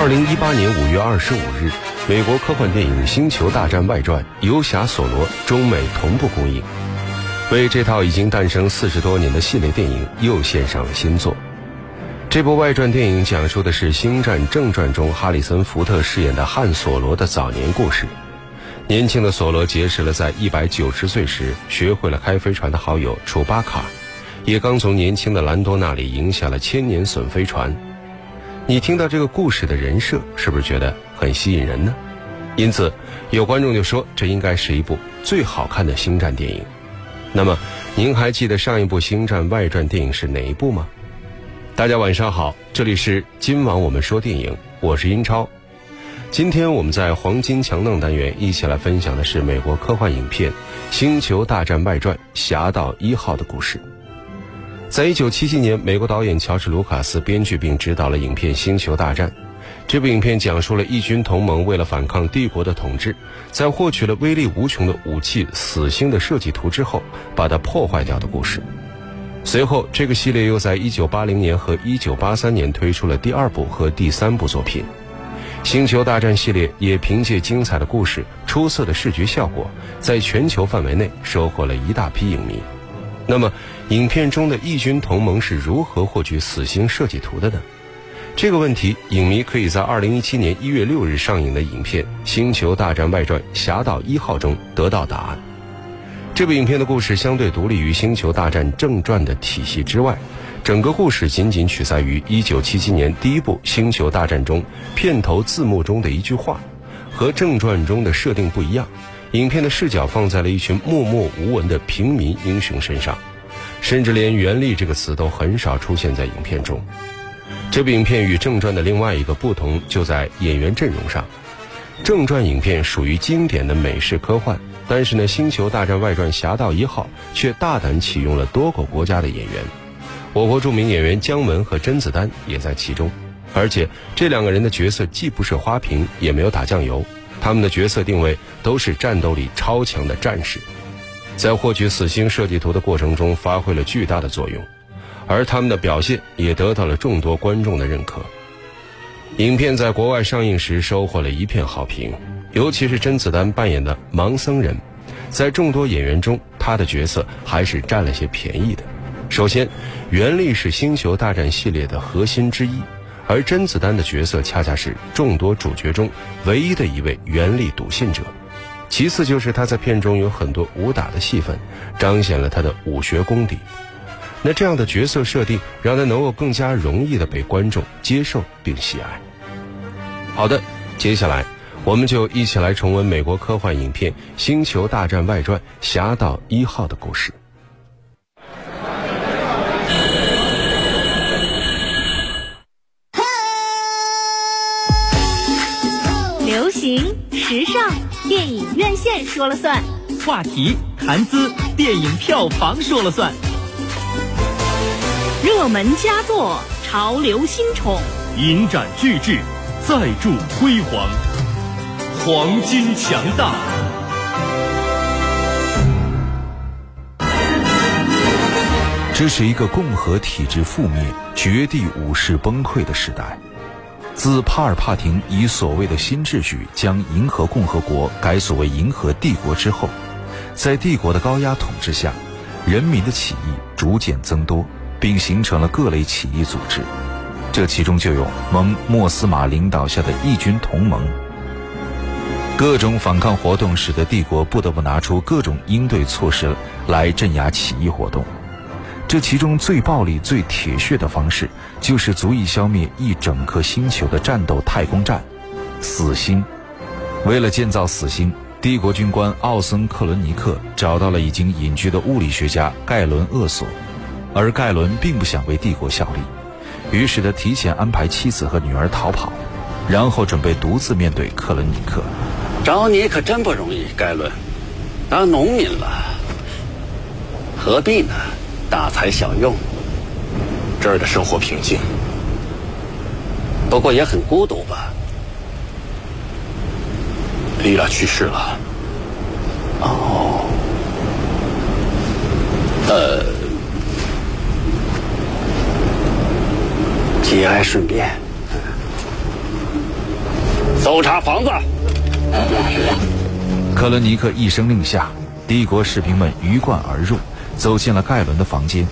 二零一八年五月二十五日，美国科幻电影《星球大战外传：游侠索罗》中美同步公映，为这套已经诞生四十多年的系列电影又献上了新作。这部外传电影讲述的是《星战正传》中哈里森·福特饰演的汉·索罗的早年故事。年轻的索罗结识了在一百九十岁时学会了开飞船的好友楚巴卡，也刚从年轻的兰多那里赢下了千年隼飞船。你听到这个故事的人设，是不是觉得很吸引人呢？因此，有观众就说这应该是一部最好看的星战电影。那么，您还记得上一部星战外传电影是哪一部吗？大家晚上好，这里是今晚我们说电影，我是英超。今天我们在黄金强档单元一起来分享的是美国科幻影片《星球大战外传：侠盗一号》的故事。在一九七七年，美国导演乔治·卢卡斯编剧并执导了影片《星球大战》。这部影片讲述了异军同盟为了反抗帝国的统治，在获取了威力无穷的武器“死星”的设计图之后，把它破坏掉的故事。随后，这个系列又在一九八零年和一九八三年推出了第二部和第三部作品，《星球大战》系列也凭借精彩的故事、出色的视觉效果，在全球范围内收获了一大批影迷。那么，影片中的异军同盟是如何获取死星设计图的呢？这个问题，影迷可以在2017年1月6日上映的影片《星球大战外传：侠盗一号》中得到答案。这部影片的故事相对独立于《星球大战正传》的体系之外，整个故事仅仅取材于1977年第一部《星球大战》中片头字幕中的一句话，和正传中的设定不一样。影片的视角放在了一群默默无闻的平民英雄身上，甚至连“原力”这个词都很少出现在影片中。这部影片与正传的另外一个不同就在演员阵容上，正传影片属于经典的美式科幻。但是呢，《星球大战外传：侠盗一号》却大胆启用了多个国家的演员，我国著名演员姜文和甄子丹也在其中，而且这两个人的角色既不是花瓶，也没有打酱油，他们的角色定位都是战斗力超强的战士，在获取死星设计图的过程中发挥了巨大的作用，而他们的表现也得到了众多观众的认可。影片在国外上映时收获了一片好评。尤其是甄子丹扮演的盲僧人，在众多演员中，他的角色还是占了些便宜的。首先，袁立是《星球大战》系列的核心之一，而甄子丹的角色恰恰是众多主角中唯一的一位袁立笃信者。其次，就是他在片中有很多武打的戏份，彰显了他的武学功底。那这样的角色设定，让他能够更加容易的被观众接受并喜爱。好的，接下来。我们就一起来重温美国科幻影片《星球大战外传：侠盗一号》的故事。流行时尚，线说了算；话题谈资，电影票房说了算；热门佳作，潮流新宠，影展巨制，再铸辉煌。黄金强大。这是一个共和体制覆灭、绝地武士崩溃的时代。自帕尔帕廷以所谓的新秩序将银河共和国改组为银河帝国之后，在帝国的高压统治下，人民的起义逐渐增多，并形成了各类起义组织。这其中就有蒙莫斯马领导下的义军同盟。各种反抗活动使得帝国不得不拿出各种应对措施来镇压起义活动。这其中最暴力、最铁血的方式，就是足以消灭一整颗星球的战斗太空站——死星。为了建造死星，帝国军官奥森·克伦尼克找到了已经隐居的物理学家盖伦·厄索，而盖伦并不想为帝国效力，于是他提前安排妻子和女儿逃跑，然后准备独自面对克伦尼克。找你可真不容易，盖伦。当农民了，何必呢？大材小用。这儿的生活平静，不过也很孤独吧？丽拉去世了。哦。呃，节哀顺变。搜查房子。克伦尼克一声令下，帝国士兵们鱼贯而入，走进了盖伦的房间。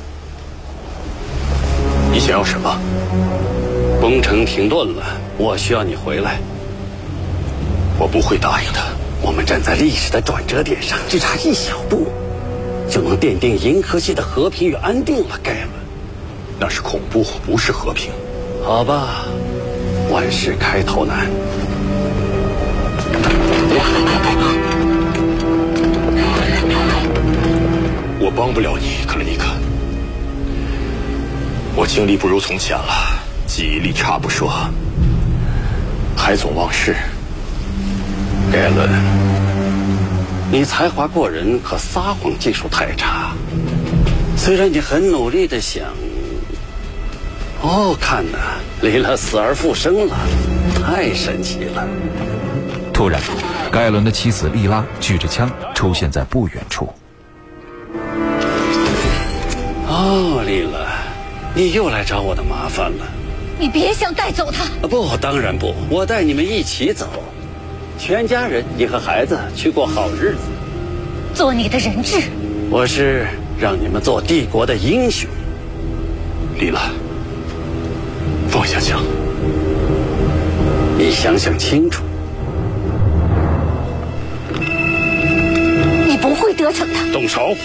你想要什么？工程停顿了，我需要你回来。我不会答应的。我们站在历史的转折点上，只差一小步，就能奠定银河系的和平与安定了。盖伦，那是恐怖，不是和平。好吧，万事开头难。我帮不了你，克里尼克。我精力不如从前了，记忆力差不说，还总忘事。盖伦，你才华过人，可撒谎技术太差。虽然你很努力的想……哦，看呐，莉拉死而复生了，太神奇了。突然，盖伦的妻子莉拉举着枪出现在不远处。哦，丽拉，你又来找我的麻烦了。你别想带走他。不，当然不，我带你们一起走。全家人，你和孩子去过好日子，做你的人质。我是让你们做帝国的英雄。丽拉，放下枪。你想想清楚，你不会得逞的。动手！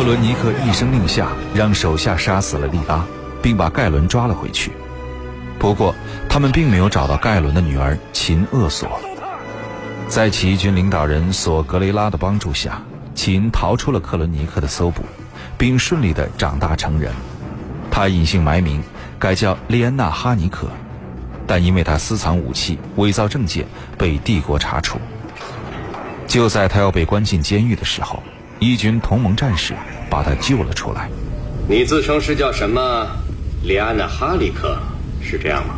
克伦尼克一声令下，让手下杀死了利拉，并把盖伦抓了回去。不过，他们并没有找到盖伦的女儿秦厄索。在起义军领导人索格雷拉的帮助下，秦逃出了克伦尼克的搜捕，并顺利地长大成人。他隐姓埋名，改叫列安娜·哈尼克，但因为他私藏武器、伪造证件，被帝国查处。就在他要被关进监狱的时候，义军同盟战士把他救了出来。你自称是叫什么？里安娜·哈里克，是这样吗？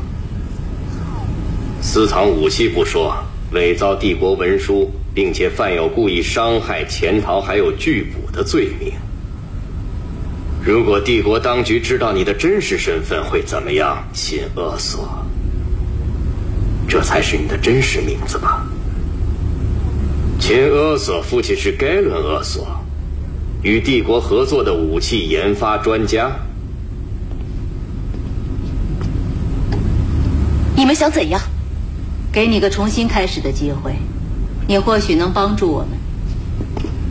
私藏武器不说，伪造帝国文书，并且犯有故意伤害、潜逃还有拒捕的罪名。如果帝国当局知道你的真实身份，会怎么样？秦厄索，这才是你的真实名字吧？秦厄索父亲是盖伦厄索，与帝国合作的武器研发专家。你们想怎样？给你个重新开始的机会，你或许能帮助我们。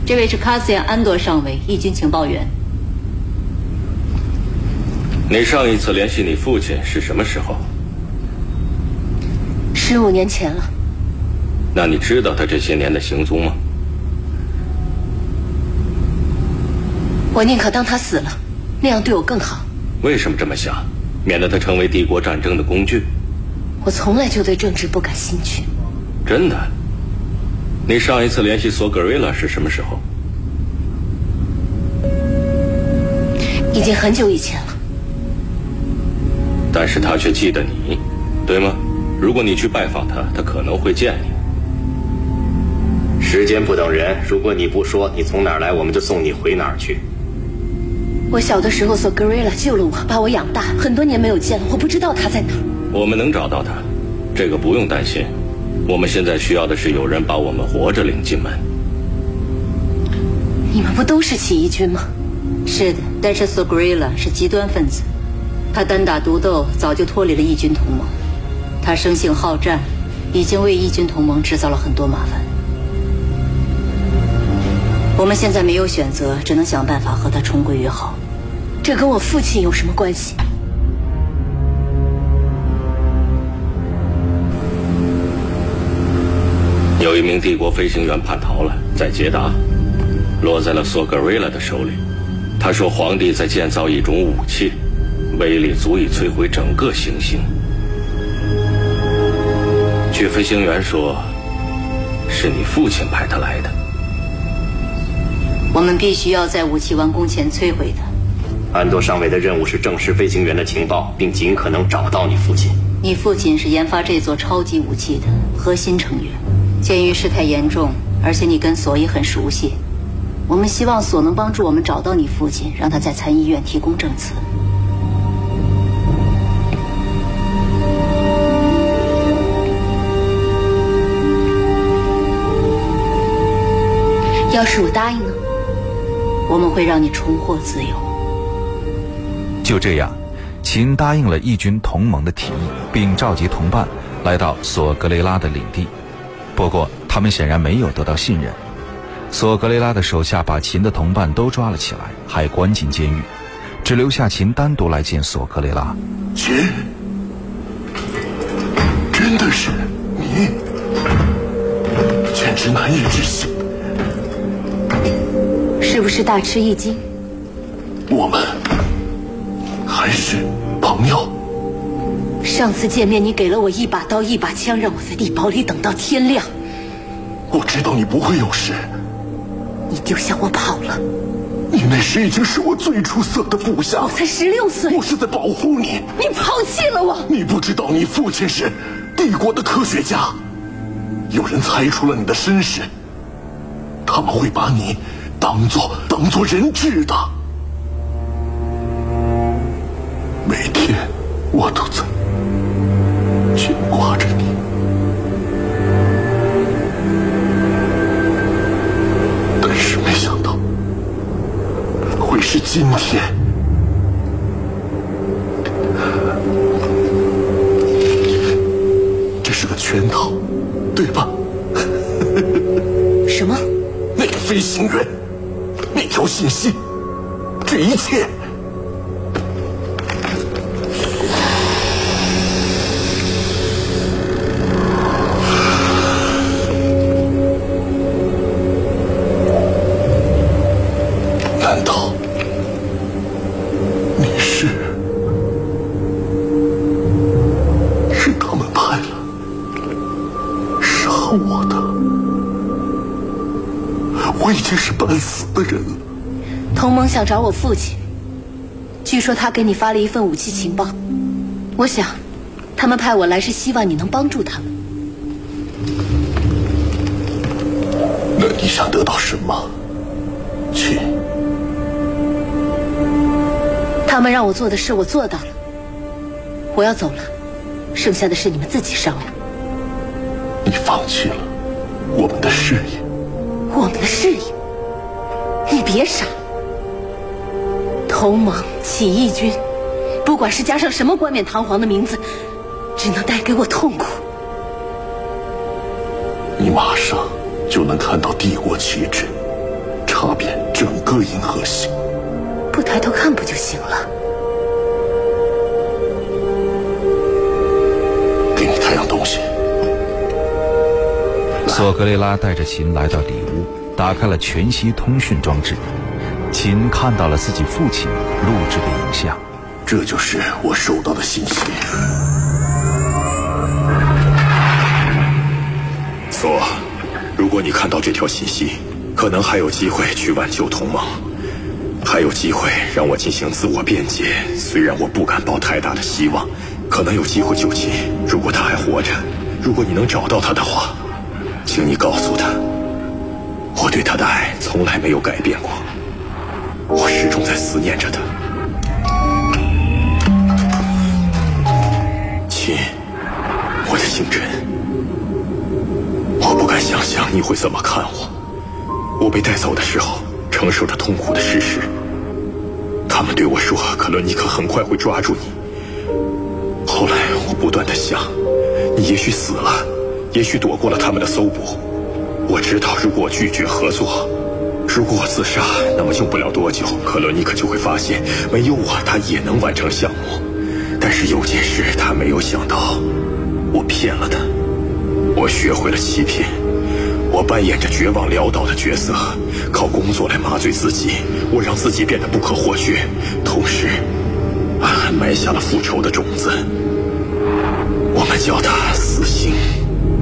这位是卡斯亚安多上尉，义军情报员。你上一次联系你父亲是什么时候？十五年前了。那你知道他这些年的行踪吗？我宁可当他死了，那样对我更好。为什么这么想？免得他成为帝国战争的工具。我从来就对政治不感兴趣。真的？你上一次联系索格瑞拉是什么时候？已经很久以前了。但是他却记得你，对吗？如果你去拜访他，他可能会见你。时间不等人，如果你不说你从哪儿来，我们就送你回哪儿去。我小的时候，索格瑞拉救了我，把我养大，很多年没有见了，我不知道他在哪儿。我们能找到他，这个不用担心。我们现在需要的是有人把我们活着领进门。你们不都是起义军吗？是的，但是索格瑞拉是极端分子，他单打独斗，早就脱离了义军同盟。他生性好战，已经为义军同盟制造了很多麻烦。我们现在没有选择，只能想办法和他重归于好。这跟我父亲有什么关系？有一名帝国飞行员叛逃了，在捷达，落在了索格瑞拉的手里。他说，皇帝在建造一种武器，威力足以摧毁整个行星。据飞行员说，是你父亲派他来的。我们必须要在武器完工前摧毁它。安多上尉的任务是证实飞行员的情报，并尽可能找到你父亲。你父亲是研发这座超级武器的核心成员。鉴于事态严重，而且你跟索伊很熟悉，我们希望索能帮助我们找到你父亲，让他在参议院提供证词。要是我答应呢？我们会让你重获自由。就这样，秦答应了义军同盟的提议，并召集同伴来到索格雷拉的领地。不过，他们显然没有得到信任。索格雷拉的手下把秦的同伴都抓了起来，还关进监狱，只留下秦单独来见索格雷拉。秦，真的是你，简直难以置信。是不是大吃一惊？我们还是朋友。上次见面，你给了我一把刀、一把枪，让我在地堡里等到天亮。我知道你不会有事。你丢下我跑了。你那时已经是我最出色的部下。我才十六岁。我是在保护你。你抛弃了我。你不知道，你父亲是帝国的科学家。有人猜出了你的身世，他们会把你。当做当做人质的，每天我都在牵挂着你，但是没想到会是今天。这是个圈套，对吧？什么？那个飞行员。条信息，这一切，想找我父亲，据说他给你发了一份武器情报。我想，他们派我来是希望你能帮助他们。那你想得到什么？去。他们让我做的事，我做到了。我要走了，剩下的事你们自己商量。你放弃了我们的事业。我们的事业？你别傻！同盟、起义军，不管是加上什么冠冕堂皇的名字，只能带给我痛苦。你马上就能看到帝国旗帜，插遍整个银河系。不抬头看不就行了？给你看样东西。索格雷拉带着琴来到里屋，打开了全息通讯装置。琴看到了自己父亲录制的影像，这就是我收到的信息。索，如果你看到这条信息，可能还有机会去挽救同盟，还有机会让我进行自我辩解。虽然我不敢抱太大的希望，可能有机会救琴。如果他还活着，如果你能找到他的话。请你告诉他，我对他的爱从来没有改变过，我始终在思念着他。亲，我的星辰，我不敢想象你会怎么看我。我被带走的时候，承受着痛苦的事实。他们对我说，克伦尼克很快会抓住你。后来，我不断的想，你也许死了。也许躲过了他们的搜捕。我知道，如果拒绝合作，如果我自杀，那么用不了多久，克罗尼克就会发现，没有我，他也能完成项目。但是有件事他没有想到，我骗了他，我学会了欺骗，我扮演着绝望潦倒的角色，靠工作来麻醉自己，我让自己变得不可或缺，同时，还埋下了复仇的种子。我们叫他死刑。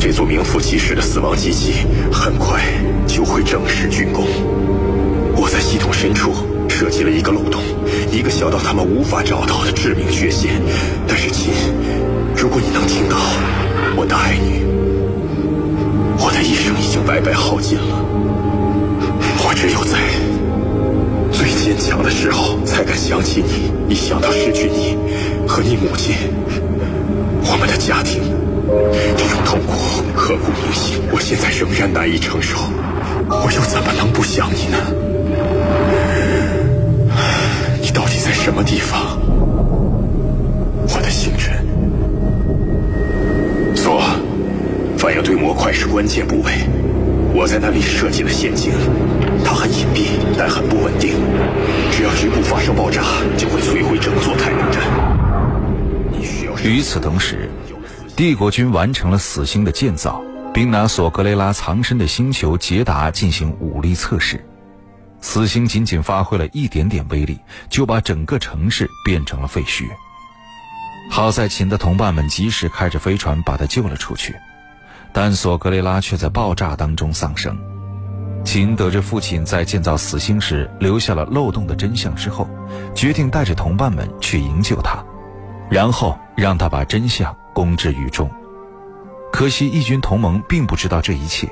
这座名副其实的死亡机器很快就会正式竣工。我在系统深处设计了一个漏洞，一个小到他们无法找到的致命缺陷。但是，亲，如果你能听到我的爱女，我的一生已经白白耗尽了。我只有在最坚强的时候才敢想起你。一想到失去你和你母亲，我们的家庭。我现在仍然难以承受。我又怎么能不想你呢？你到底在什么地方？我的星辰，索，反应堆模块是关键部位，我在那里设计了陷阱，它很隐蔽，但很不稳定，只要局部发生爆炸，就会摧毁整座太阳站。与此同时，帝国军完成了死星的建造。并拿索格雷拉藏身的星球捷达进行武力测试，死星仅仅发挥了一点点威力，就把整个城市变成了废墟。好在秦的同伴们及时开着飞船把他救了出去，但索格雷拉却在爆炸当中丧生。秦得知父亲在建造死星时留下了漏洞的真相之后，决定带着同伴们去营救他，然后让他把真相公之于众。可惜义军同盟并不知道这一切，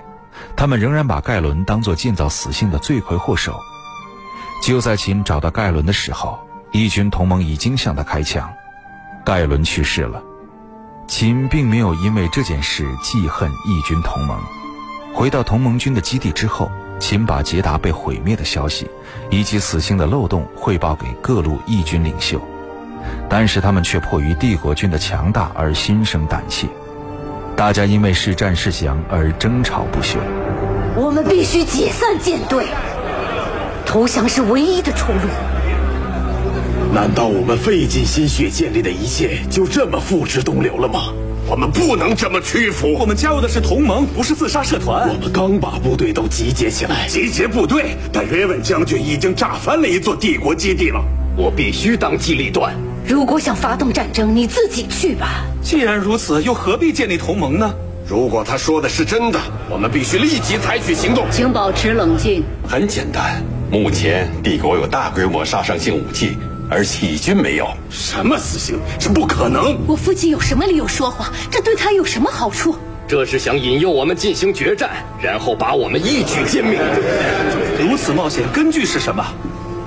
他们仍然把盖伦当作建造死星的罪魁祸首。就在秦找到盖伦的时候，义军同盟已经向他开枪，盖伦去世了。秦并没有因为这件事记恨义军同盟。回到同盟军的基地之后，秦把捷达被毁灭的消息以及死星的漏洞汇报给各路义军领袖，但是他们却迫于帝国军的强大而心生胆怯。大家因为是战是降而争吵不休。我们必须解散舰队，投降是唯一的出路。难道我们费尽心血建立的一切就这么付之东流了吗？我们不能这么屈服。我们加入的是同盟，不是自杀社团。我们刚把部队都集结起来，集结部队，但约文将军已经炸翻了一座帝国基地了。我必须当机立断。如果想发动战争，你自己去吧。既然如此，又何必建立同盟呢？如果他说的是真的，我们必须立即采取行动。请保持冷静。很简单，目前帝国有大规模杀伤性武器，而义军没有。什么死刑？这不可能！我父亲有什么理由说谎？这对他有什么好处？这是想引诱我们进行决战，然后把我们一举歼灭。如此冒险，根据是什么？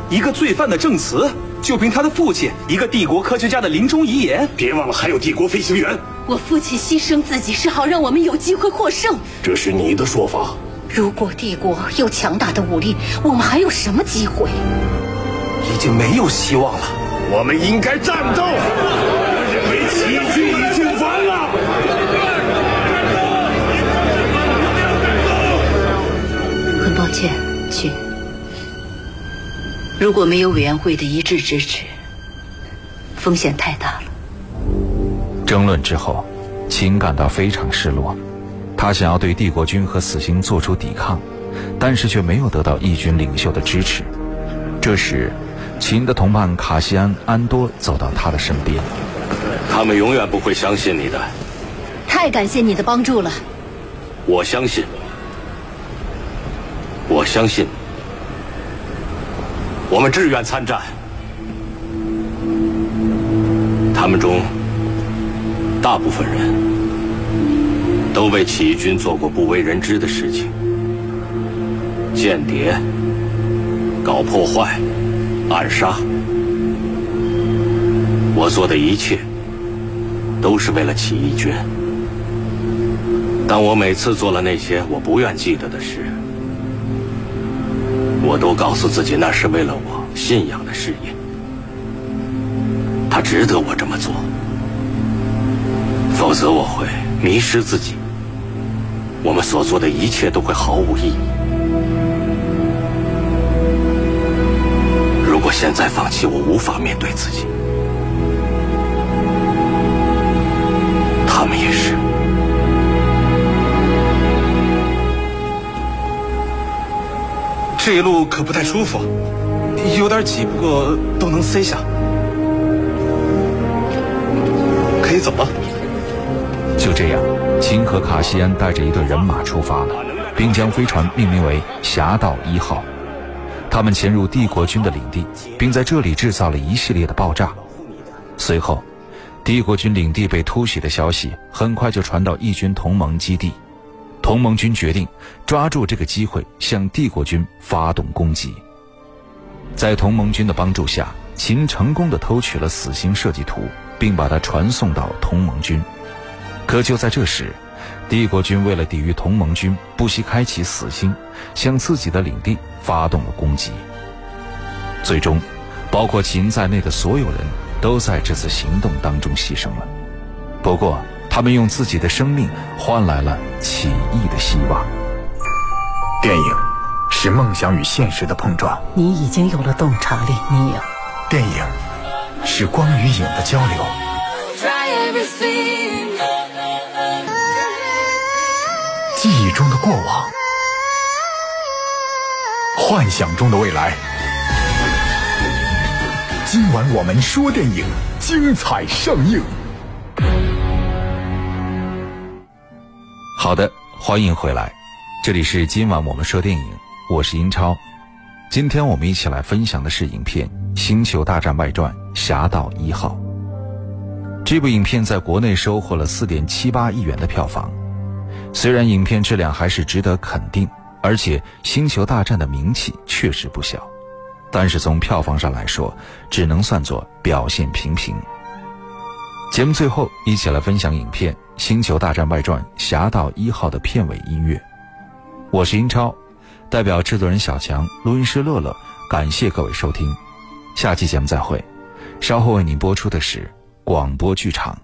一个罪犯的证词？就凭他的父亲，一个帝国科学家的临终遗言。别忘了，还有帝国飞行员。我父亲牺牲自己，是好让我们有机会获胜。这是你的说法。如果帝国有强大的武力，我们还有什么机会？已经没有希望了。我们应该战斗。我认为起义军已经完了。很抱歉，请。如果没有委员会的一致支持，风险太大了。争论之后，秦感到非常失落。他想要对帝国军和死刑做出抵抗，但是却没有得到义军领袖的支持。这时，秦的同伴卡西安·安多走到他的身边。他们永远不会相信你的。太感谢你的帮助了。我相信。我相信。我们志愿参战。他们中大部分人都为起义军做过不为人知的事情：间谍、搞破坏、暗杀。我做的一切都是为了起义军。但我每次做了那些我不愿记得的事。我都告诉自己，那是为了我信仰的事业，他值得我这么做，否则我会迷失自己，我们所做的一切都会毫无意义。如果现在放弃，我无法面对自己，他们也是。这一路可不太舒服，有点挤，不过都能塞下，可以走了。就这样，秦和卡西安带着一队人马出发了，并将飞船命名为“侠盗一号”。他们潜入帝国军的领地，并在这里制造了一系列的爆炸。随后，帝国军领地被突袭的消息很快就传到义军同盟基地。同盟军决定抓住这个机会向帝国军发动攻击。在同盟军的帮助下，秦成功的偷取了死星设计图，并把它传送到同盟军。可就在这时，帝国军为了抵御同盟军，不惜开启死心，向自己的领地发动了攻击。最终，包括秦在内的所有人都在这次行动当中牺牲了。不过，他们用自己的生命换来了起义的希望。电影是梦想与现实的碰撞。你已经有了洞察力，你有。电影是光与影的交流。记忆中的过往，幻想中的未来。今晚我们说电影，精彩上映。好的，欢迎回来，这里是今晚我们说电影，我是英超。今天我们一起来分享的是影片《星球大战外传：侠盗一号》。这部影片在国内收获了四点七八亿元的票房，虽然影片质量还是值得肯定，而且《星球大战》的名气确实不小。但是从票房上来说，只能算作表现平平。节目最后，一起来分享影片《星球大战外传：侠盗一号》的片尾音乐。我是英超，代表制作人小强、录音师乐乐，感谢各位收听，下期节目再会。稍后为您播出的是广播剧场。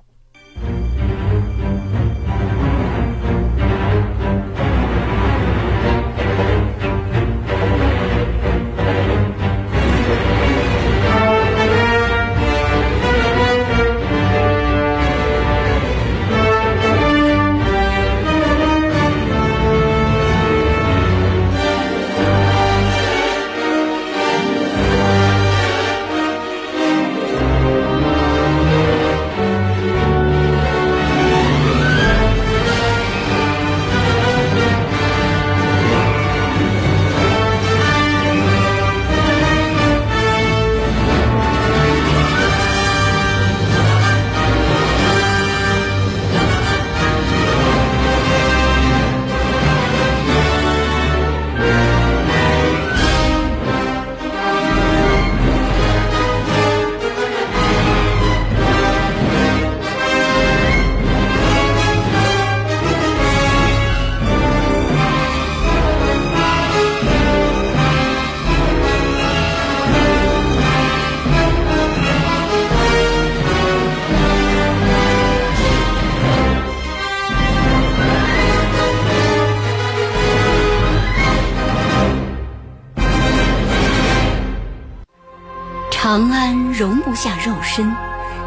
容不下肉身，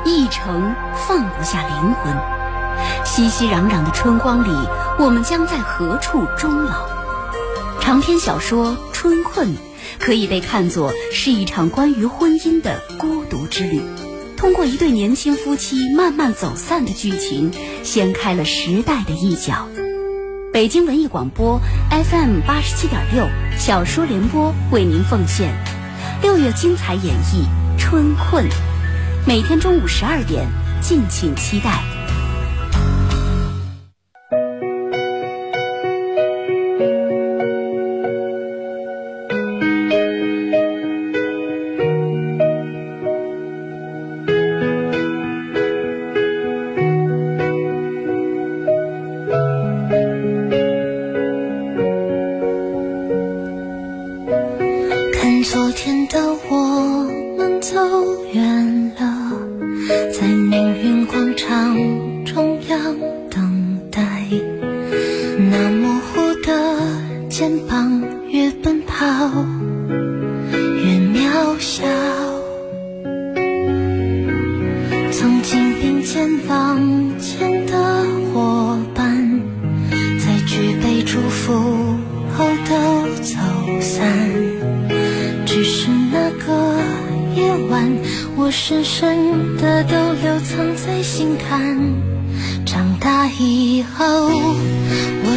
一城放不下灵魂。熙熙攘攘的春光里，我们将在何处终老？长篇小说《春困》可以被看作是一场关于婚姻的孤独之旅。通过一对年轻夫妻慢慢走散的剧情，掀开了时代的一角。北京文艺广播 FM 八十七点六小说联播为您奉献。六月精彩演绎《春困》，每天中午十二点，敬请期待。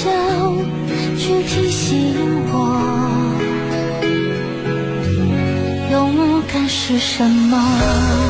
笑去提醒我，勇敢是什么？